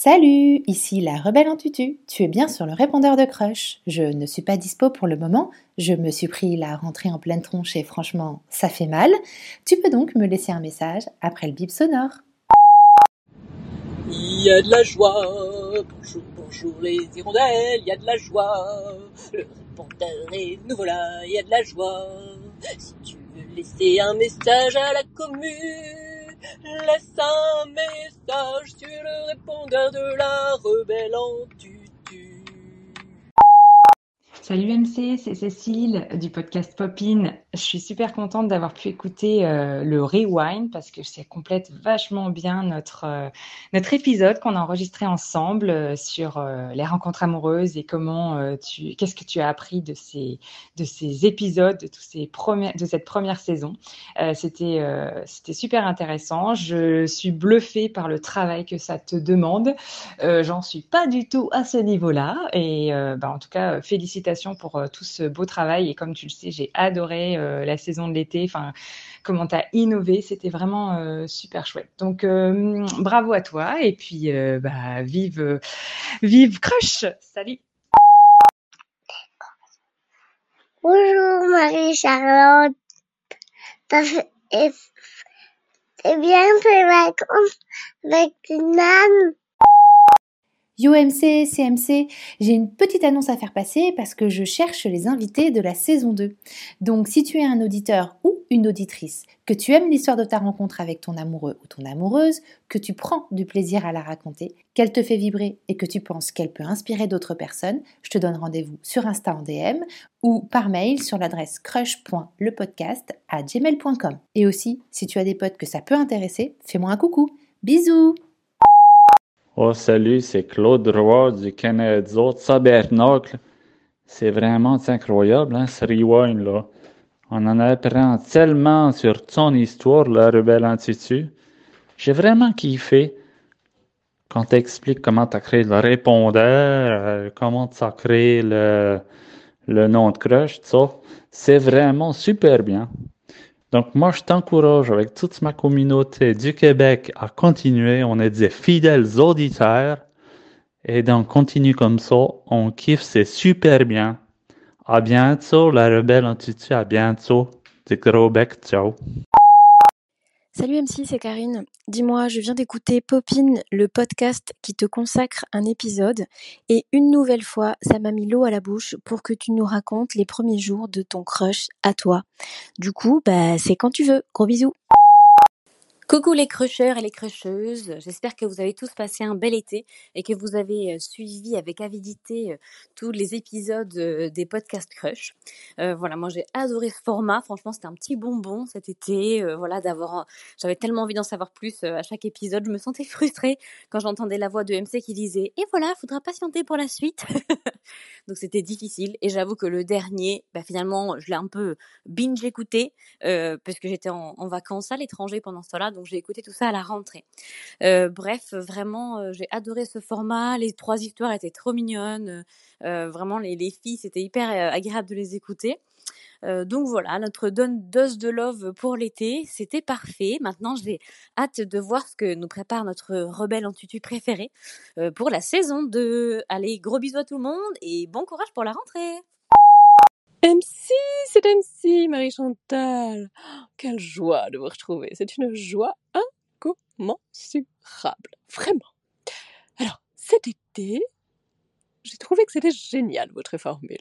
Salut, ici la rebelle en tutu. Tu es bien sur le répondeur de Crush. Je ne suis pas dispo pour le moment. Je me suis pris la rentrée en pleine tronche et franchement, ça fait mal. Tu peux donc me laisser un message après le bip sonore. Il y a de la joie, bonjour, bonjour les hirondelles, il y a de la joie. Le répondeur est nouveau là, il y a de la joie. Si tu veux laisser un message à la commune, Laisse un message sur le répondeur de la rebelle. Salut MC, c'est Cécile du podcast Popin. Je suis super contente d'avoir pu écouter euh, le rewind parce que ça complète vachement bien notre, euh, notre épisode qu'on a enregistré ensemble euh, sur les rencontres amoureuses et comment tu, qu'est-ce que tu as appris de ces, de ces épisodes, de, tous ces de cette première saison. c'était, c'était super intéressant. Je suis bluffée par le travail que ça te demande. j'en suis pas du tout à ce niveau-là et bah, en tout cas, félicitations pour euh, tout ce beau travail. Et comme tu le sais, j'ai adoré euh, la saison de l'été. Enfin, comment tu as innové, c'était vraiment euh, super chouette. Donc, bravo à toi. Et puis, bah, vive, vive Crush. Salut. Bonjour Marie-Charlotte. C'est bien fait vacances avec une âne Yo MC, CMC, j'ai une petite annonce à faire passer parce que je cherche les invités de la saison 2. Donc si tu es un auditeur ou une auditrice, que tu aimes l'histoire de ta rencontre avec ton amoureux ou ton amoureuse, que tu prends du plaisir à la raconter, qu'elle te fait vibrer et que tu penses qu'elle peut inspirer d'autres personnes, je te donne rendez-vous sur Insta en DM ou par mail sur l'adresse crush.lepodcast à gmail.com. Et aussi, si tu as des potes que ça peut intéresser, fais-moi un coucou. Bisous Oh, salut, c'est Claude Roy du Canada Tabernacle. C'est vraiment incroyable, hein, ce rewind, là. On en apprend tellement sur ton histoire, la Rebelle Institut. J'ai vraiment kiffé quand tu expliques comment tu as créé le répondeur, euh, comment tu as créé le, le nom de crush, tout ça. C'est vraiment super bien. Donc, moi, je t'encourage avec toute ma communauté du Québec à continuer. On est des fidèles auditeurs. Et donc, continue comme ça. On kiffe, c'est super bien. À bientôt, la rebelle en tutu. À bientôt. Des gros bec. Ciao. Salut MC, c'est Karine. Dis-moi, je viens d'écouter Popin, le podcast qui te consacre un épisode, et une nouvelle fois, ça m'a mis l'eau à la bouche pour que tu nous racontes les premiers jours de ton crush à toi. Du coup, bah, c'est quand tu veux. Gros bisous. Coucou les crusheurs et les crusheuses, j'espère que vous avez tous passé un bel été et que vous avez suivi avec avidité tous les épisodes des podcasts crush. voilà, moi j'ai adoré ce format, franchement c'était un petit bonbon cet été, voilà d'avoir, j'avais tellement envie d'en savoir plus à chaque épisode, je me sentais frustrée quand j'entendais la voix de MC qui disait et voilà, faudra patienter pour la suite. Donc c'était difficile et j'avoue que le dernier, bah, finalement je l'ai un peu binge écouté parce que j'étais en, vacances à l'étranger pendant ce temps-là donc j'ai écouté tout ça à la rentrée. Euh, bref, vraiment, euh, j'ai adoré ce format. Les trois histoires étaient trop mignonnes. Euh, vraiment, les, les filles, c'était hyper agréable de les écouter. Donc voilà, notre dose de love pour l'été, c'était parfait. Maintenant, j'ai hâte de voir ce que nous prépare notre rebelle en tutu préféré pour la saison 2. Allez, gros bisous à tout le monde et bon courage pour la rentrée MC, c'est MC, Marie-Chantal. quelle joie de vous retrouver. C'est une joie incommensurable. Vraiment. Alors, cet été, j'ai trouvé que c'était génial votre formule.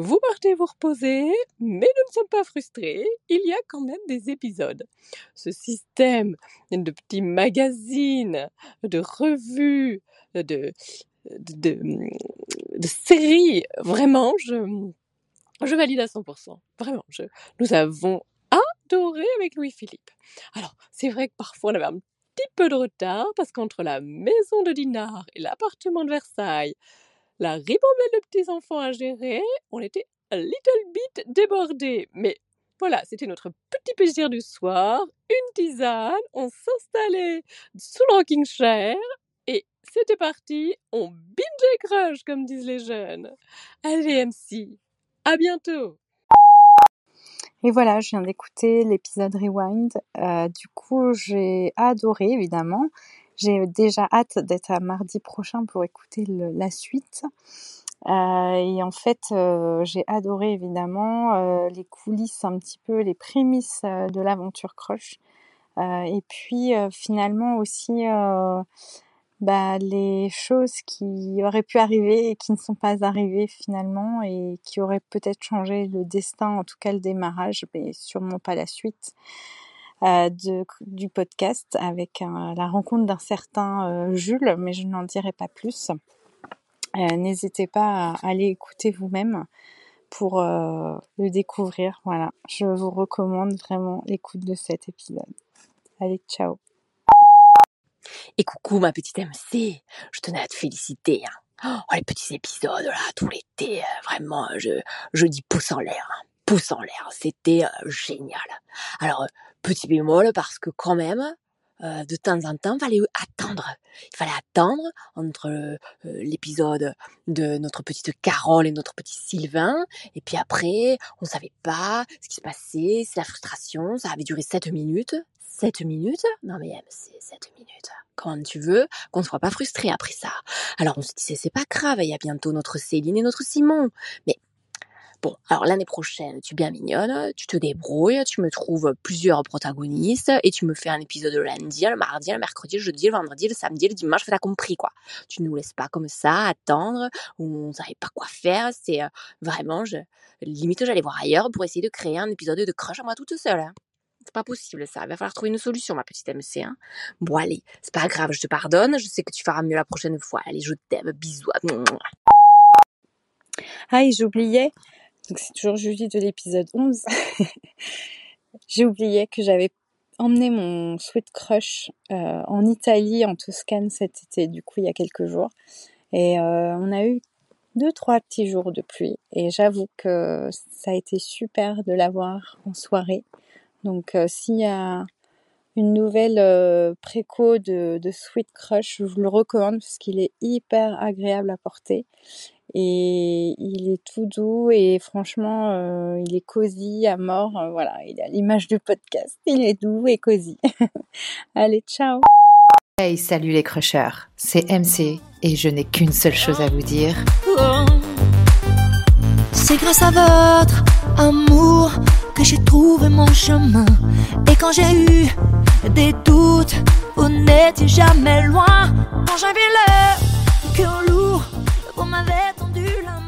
Vous partez vous reposer, mais nous ne sommes pas frustrés. Il y a quand même des épisodes. Ce système de petits magazines, de revues, de, de, séries, vraiment, je, je valide à 100%. Vraiment, je, nous avons adoré avec Louis-Philippe. Alors, c'est vrai que parfois on avait un petit peu de retard parce qu'entre la maison de Dinard et l'appartement de Versailles, la ribambelle de petits enfants à gérer, on était un little bit débordés. Mais voilà, c'était notre petit plaisir du soir, une tisane, on s'installait sous le rocking chair et c'était parti, on binge crush comme disent les jeunes. Allez MC, à bientôt. Et voilà, je viens d'écouter l'épisode Rewind. Euh, du coup, j'ai adoré, évidemment. J'ai déjà hâte d'être à mardi prochain pour écouter la suite. Euh, et en fait, euh, j'ai adoré évidemment euh, les coulisses, un petit peu les prémices de l'aventure Crush. et puis finalement aussi bah, les choses qui auraient pu arriver et qui ne sont pas arrivées finalement et qui auraient peut-être changé le destin, en tout cas le démarrage, mais sûrement pas la suite. De, du podcast avec la rencontre d'un certain Jules, mais je n'en dirai pas plus. Euh, n'hésitez pas à aller écouter vous-même pour euh, le découvrir. Voilà, je vous recommande vraiment l'écoute de cet épisode. Allez, ciao. Et coucou ma petite MC, je tenais à te féliciter. Hein. Oh, les petits épisodes là, tout l'été, euh, vraiment, je, je dis pouce en l'air. Hein. Pouce en l'air, c'était génial. Alors, petit bémol parce que quand même, euh, de temps en temps, il fallait attendre. Il fallait attendre entre euh, l'épisode de notre petite Carole et notre petit Sylvain. Et puis après, on savait pas ce qui se passait, c'est la frustration. Ça avait duré 7 minutes. 7 minutes? Non mais c'est 7 minutes. Comment tu veux qu'on ne soit pas frustré après ça? Alors on se disait c'est pas grave, il y a bientôt notre Céline et notre Simon. Mais Bon, alors l'année prochaine, tu es bien mignonne, tu te débrouilles, tu me trouves plusieurs protagonistes et tu me fais un épisode le lundi, le mardi, le mercredi, le jeudi, le vendredi, le samedi, le dimanche, t'as compris quoi. Tu nous laisses pas comme ça attendre, on savait pas quoi faire, c'est euh, vraiment, limite j'allais voir ailleurs pour essayer de créer un épisode de crush à moi toute seule. Hein. C'est pas possible ça, il va falloir trouver une solution ma petite MC. Hein. Bon allez, c'est pas grave, je te pardonne, je sais que tu feras mieux la prochaine fois. Allez, je t'aime, bisous. Ah, j'oubliais, donc c'est toujours Julie de l'épisode 11. J'ai oublié que j'avais emmené mon Sweet Crush euh, en Italie, en Toscane cet été, du coup il y a quelques jours. Et euh, on a eu deux, trois petits jours de pluie. Et j'avoue que ça a été super de l'avoir en soirée. Donc euh, s'il y a une nouvelle préco de, de Sweet Crush, je vous le recommande parce qu'il est hyper agréable à porter et il est tout doux et franchement euh, il est cosy à mort. Euh, voilà il a l'image du podcast. Il est doux et cosy. Allez ciao. Hey salut les crushers. C'est MC et je n'ai qu'une seule chose à vous dire. C'est grâce à votre amour que j'ai trouvé mon chemin. Et quand j'ai eu des doutes vous n'étiez jamais loin. Quand j'avais le cœur lourd on m'avait tendu la main.